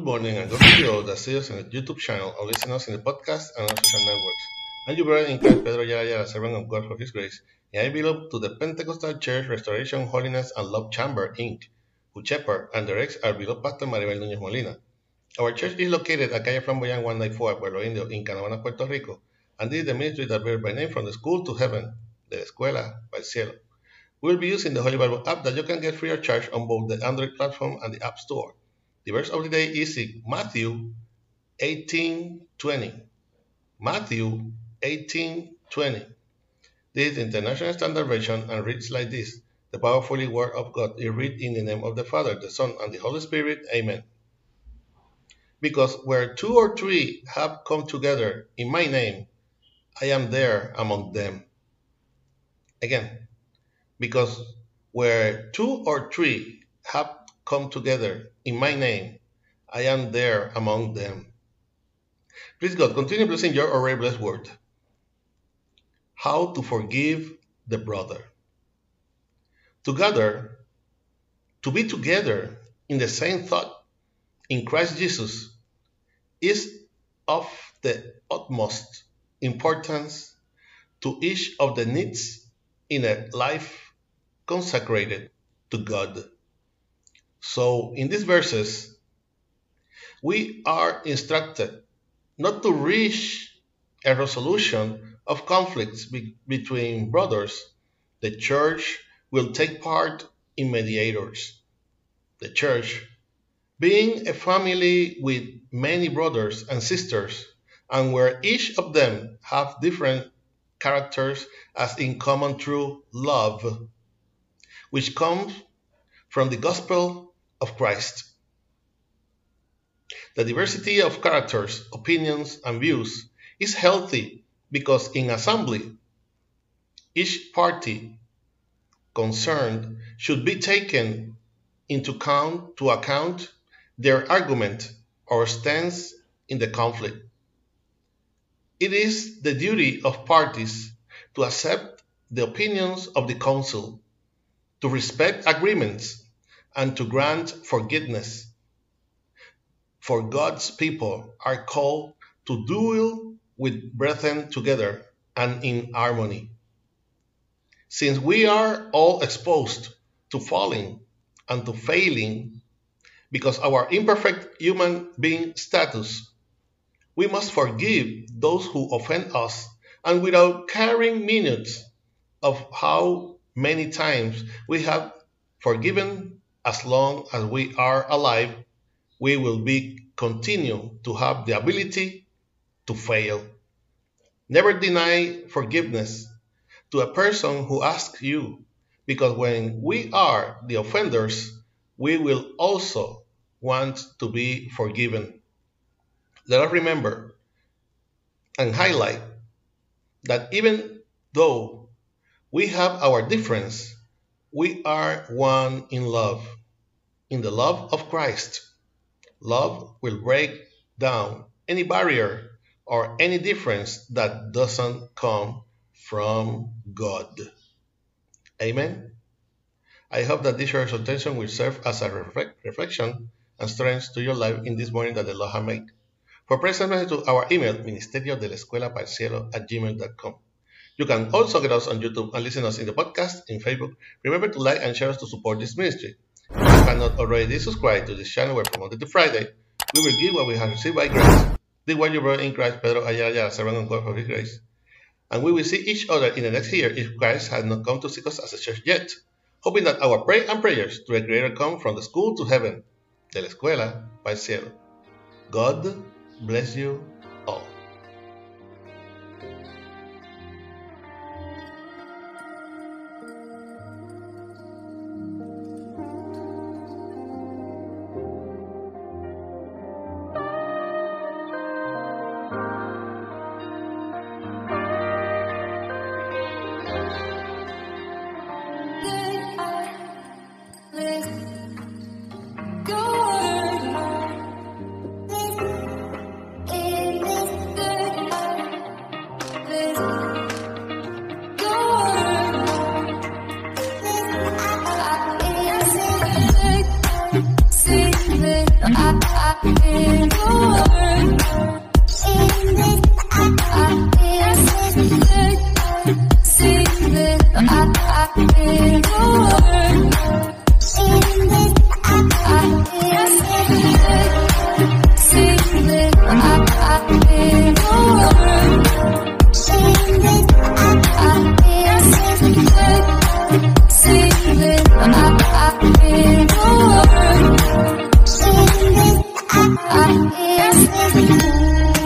Good morning and good to all that see us in the YouTube channel or listen us in the podcast and on social networks. I'm your brother in Christ, Pedro Ayala, servant of God for His grace, and I belong to the Pentecostal Church Restoration, Holiness, and Love Chamber, Inc., who shepherd and directs our beloved pastor Maribel Núñez Molina. Our church is located at Calle Flamboyant 194, Pueblo Indio, in Canavana, Puerto Rico, and this is the ministry that bears by name from the school to heaven, la escuela al cielo. We will be using the Holy Bible app that you can get free of charge on both the Android platform and the App Store. The verse of the day is in Matthew 18:20. Matthew 18:20. This is the International Standard Version and reads like this: The powerfully word of God is read in the name of the Father, the Son, and the Holy Spirit. Amen. Because where two or three have come together in my name, I am there among them. Again, because where two or three have come together in my name, I am there among them. Please God, continue blessing your already blessed word. How to forgive the brother. Together, to be together in the same thought in Christ Jesus is of the utmost importance to each of the needs in a life consecrated to God. So, in these verses, we are instructed not to reach a resolution of conflicts be- between brothers. The church will take part in mediators. The church, being a family with many brothers and sisters, and where each of them have different characters as in common through love, which comes from the gospel of Christ. The diversity of characters, opinions, and views is healthy because in assembly, each party concerned should be taken into account to account their argument or stance in the conflict. It is the duty of parties to accept the opinions of the council, to respect agreements, and to grant forgiveness. For God's people are called to dwell with brethren together and in harmony. Since we are all exposed to falling and to failing because our imperfect human being status, we must forgive those who offend us and without caring minutes of how many times we have forgiven as long as we are alive, we will be continue to have the ability to fail. Never deny forgiveness to a person who asks you, because when we are the offenders, we will also want to be forgiven. Let us remember and highlight that even though we have our difference, we are one in love, in the love of Christ. Love will break down any barrier or any difference that doesn't come from God. Amen. I hope that this exhortation will serve as a reflect, reflection and strength to your life in this morning that the Lord has made. For present message to our email, ministerio de la escuela at gmail.com. You can also get us on YouTube and listen us in the podcast in Facebook. Remember to like and share us to support this ministry. If you cannot already subscribe to this channel where from Monday to Friday, we will give what we have received by grace. This was you brought in Christ, Pedro Ayala, servant of God for His grace. And we will see each other in the next year if Christ has not come to seek us as a church yet. Hoping that our prayer and prayers to a Creator come from the school to heaven, de la escuela el cielo. God bless you I've been